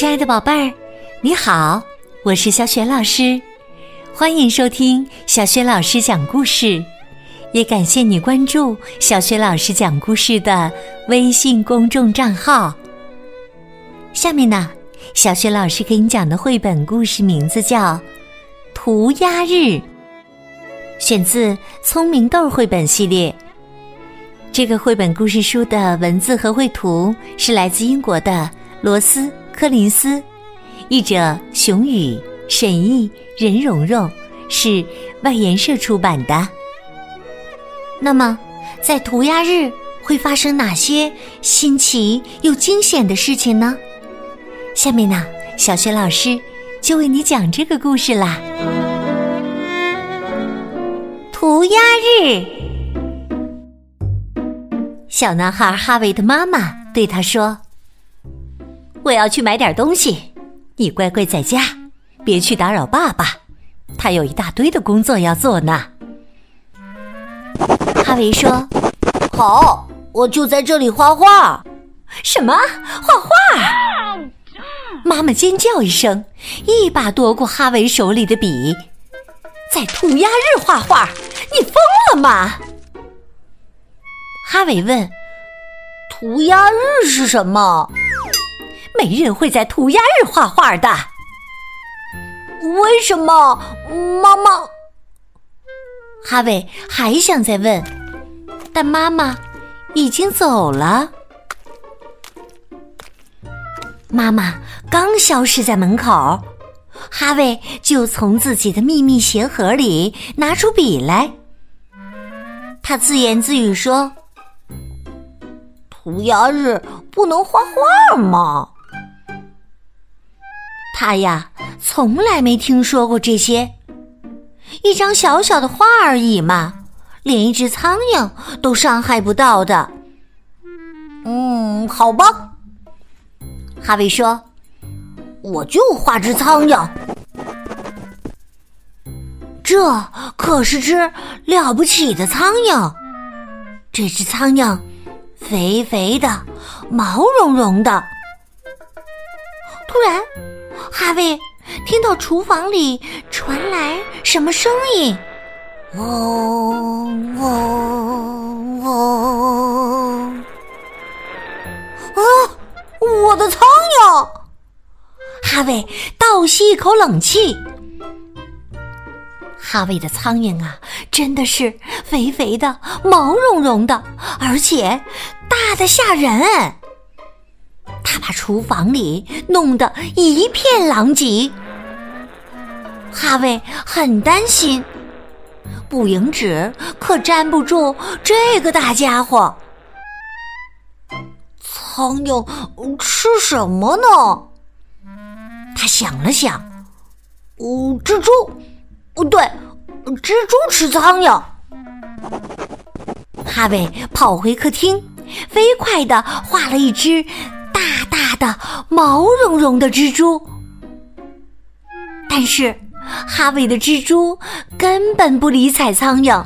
亲爱的宝贝儿，你好，我是小雪老师，欢迎收听小雪老师讲故事，也感谢你关注小雪老师讲故事的微信公众账号。下面呢，小雪老师给你讲的绘本故事名字叫《涂鸦日》，选自《聪明豆》绘本系列。这个绘本故事书的文字和绘图是来自英国的罗斯·柯林斯，译者熊宇、沈译、任蓉蓉，是外研社出版的。那么，在涂鸦日会发生哪些新奇又惊险的事情呢？下面呢，小学老师就为你讲这个故事啦。涂鸦日。小男孩哈维的妈妈对他说：“我要去买点东西，你乖乖在家，别去打扰爸爸，他有一大堆的工作要做呢。”哈维说：“好，我就在这里画画。”“什么？画画？”妈妈尖叫一声，一把夺过哈维手里的笔，“在涂鸦日画画？你疯了吗？”哈维问：“涂鸦日是什么？”“没人会在涂鸦日画画的。”“为什么？”妈妈。哈维还想再问，但妈妈已经走了。妈妈刚消失在门口，哈维就从自己的秘密鞋盒里拿出笔来，他自言自语说。涂鸦日不能画画吗？他呀，从来没听说过这些。一张小小的画而已嘛，连一只苍蝇都伤害不到的。嗯，好吧。哈维说：“我就画只苍蝇。这可是只了不起的苍蝇。这只苍蝇。”肥肥的，毛茸茸的。突然，哈维听到厨房里传来什么声音？嗡嗡嗡！啊，我的苍蝇！哈维倒吸一口冷气。哈维的苍蝇啊，真的是肥肥的、毛茸茸的，而且大的吓人。他把厨房里弄得一片狼藉。哈维很担心，捕蝇纸可粘不住这个大家伙。苍蝇吃什么呢？他想了想，哦，蜘蛛。不对，蜘蛛吃苍蝇。哈维跑回客厅，飞快的画了一只的、毛茸茸的蜘蛛。但是，哈维的蜘蛛根本不理睬苍蝇，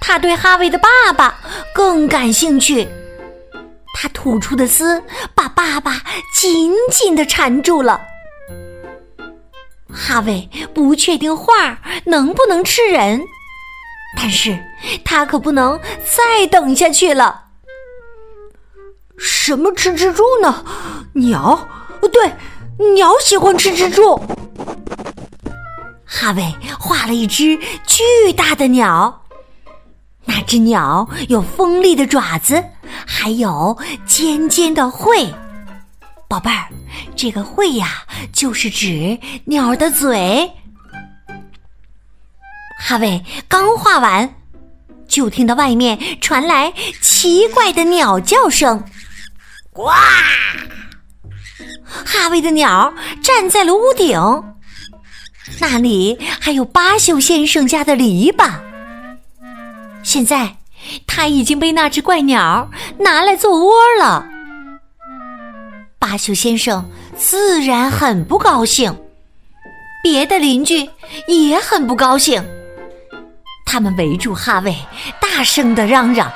他对哈维的爸爸更感兴趣。他吐出的丝把爸爸紧紧的缠住了。哈维不确定画能不能吃人，但是他可不能再等下去了。什么吃蜘蛛呢？鸟？对，鸟喜欢吃蜘蛛。哈维画了一只巨大的鸟，那只鸟有锋利的爪子，还有尖尖的喙。宝贝儿，这个喙呀，就是指鸟的嘴。哈维刚画完，就听到外面传来奇怪的鸟叫声，呱！哈维的鸟站在了屋顶，那里还有巴朽先生家的篱笆。现在，他已经被那只怪鸟拿来做窝了。巴修先生自然很不高兴，别的邻居也很不高兴。他们围住哈维，大声的嚷嚷：“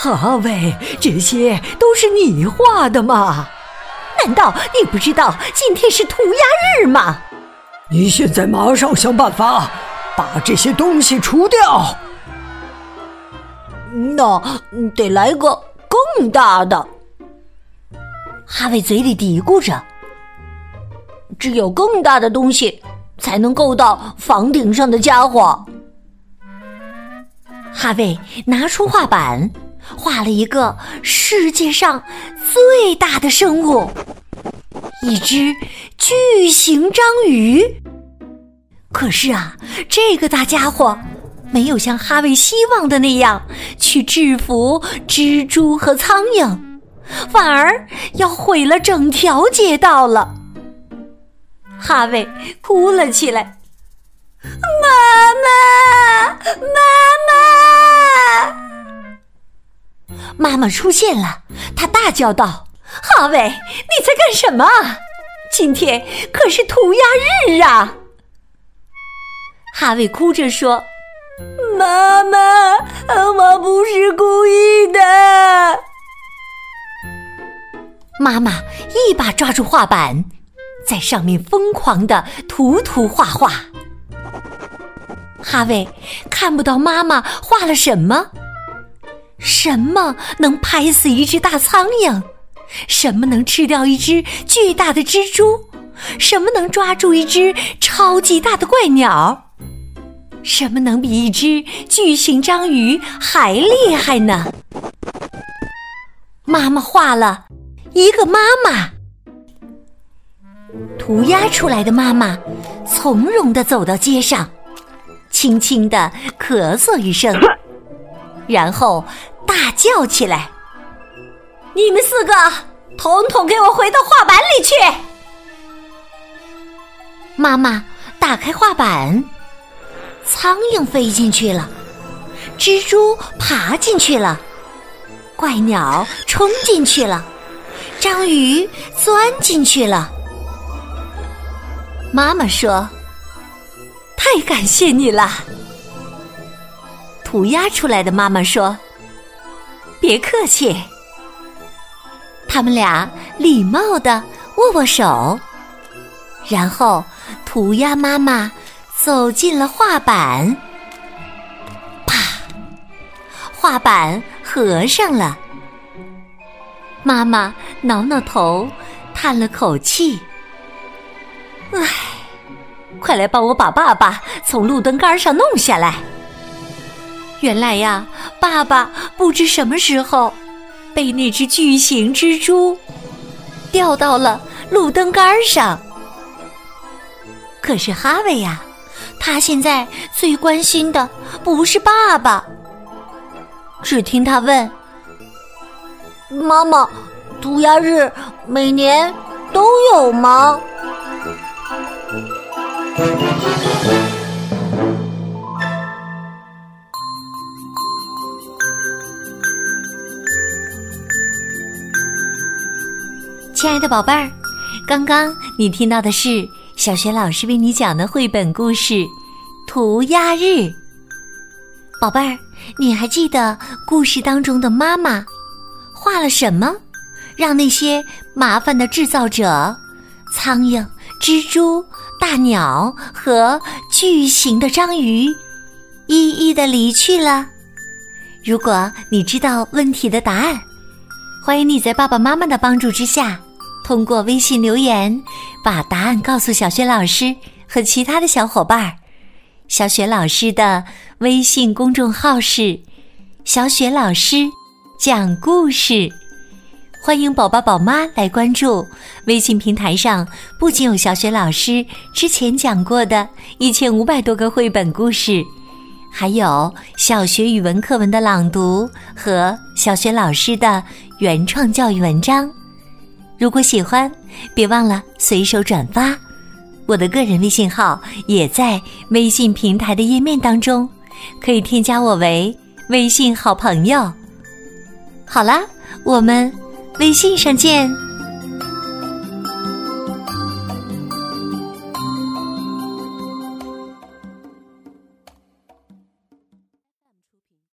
哈维，这些都是你画的吗？难道你不知道今天是涂鸦日吗？你现在马上想办法把这些东西除掉。那得来个更大的。哈维嘴里嘀咕着：“只有更大的东西才能够到房顶上的家伙。”哈维拿出画板，画了一个世界上最大的生物——一只巨型章鱼。可是啊，这个大家伙没有像哈维希望的那样去制服蜘蛛和苍蝇，反而要毁了整条街道了。哈维哭了起来。妈妈，妈妈！妈妈出现了，她大叫道：“哈维，你在干什么？今天可是涂鸦日啊！”哈维哭着说：“妈妈，我不是故意的。”妈妈一把抓住画板，在上面疯狂的涂涂画画。哈维看不到妈妈画了什么，什么能拍死一只大苍蝇？什么能吃掉一只巨大的蜘蛛？什么能抓住一只超级大的怪鸟？什么能比一只巨型章鱼还厉害呢？妈妈画了一个妈妈，涂鸦出来的妈妈从容的走到街上。轻轻的咳嗽一声，然后大叫起来：“你们四个，统统给我回到画板里去！”妈妈打开画板，苍蝇飞进去了，蜘蛛爬进去了，怪鸟冲进去了，章鱼钻进去了。妈妈说。太感谢你了，涂鸦出来的妈妈说：“别客气。”他们俩礼貌的握握手，然后涂鸦妈妈走进了画板，啪，画板合上了。妈妈挠挠头，叹了口气：“唉。”快来帮我把爸爸从路灯杆上弄下来！原来呀，爸爸不知什么时候被那只巨型蜘蛛掉到了路灯杆上。可是哈维呀，他现在最关心的不是爸爸。只听他问：“妈妈，涂鸦日每年都有吗？”亲爱的宝贝儿，刚刚你听到的是小学老师为你讲的绘本故事《涂鸦日》。宝贝儿，你还记得故事当中的妈妈画了什么，让那些麻烦的制造者——苍蝇、蜘蛛？大鸟和巨型的章鱼一一的离去了。如果你知道问题的答案，欢迎你在爸爸妈妈的帮助之下，通过微信留言把答案告诉小雪老师和其他的小伙伴儿。小雪老师的微信公众号是“小雪老师讲故事”。欢迎宝宝宝妈来关注微信平台上，不仅有小雪老师之前讲过的一千五百多个绘本故事，还有小学语文课文的朗读和小学老师的原创教育文章。如果喜欢，别忘了随手转发。我的个人微信号也在微信平台的页面当中，可以添加我为微信好朋友。好啦，我们。微信上见。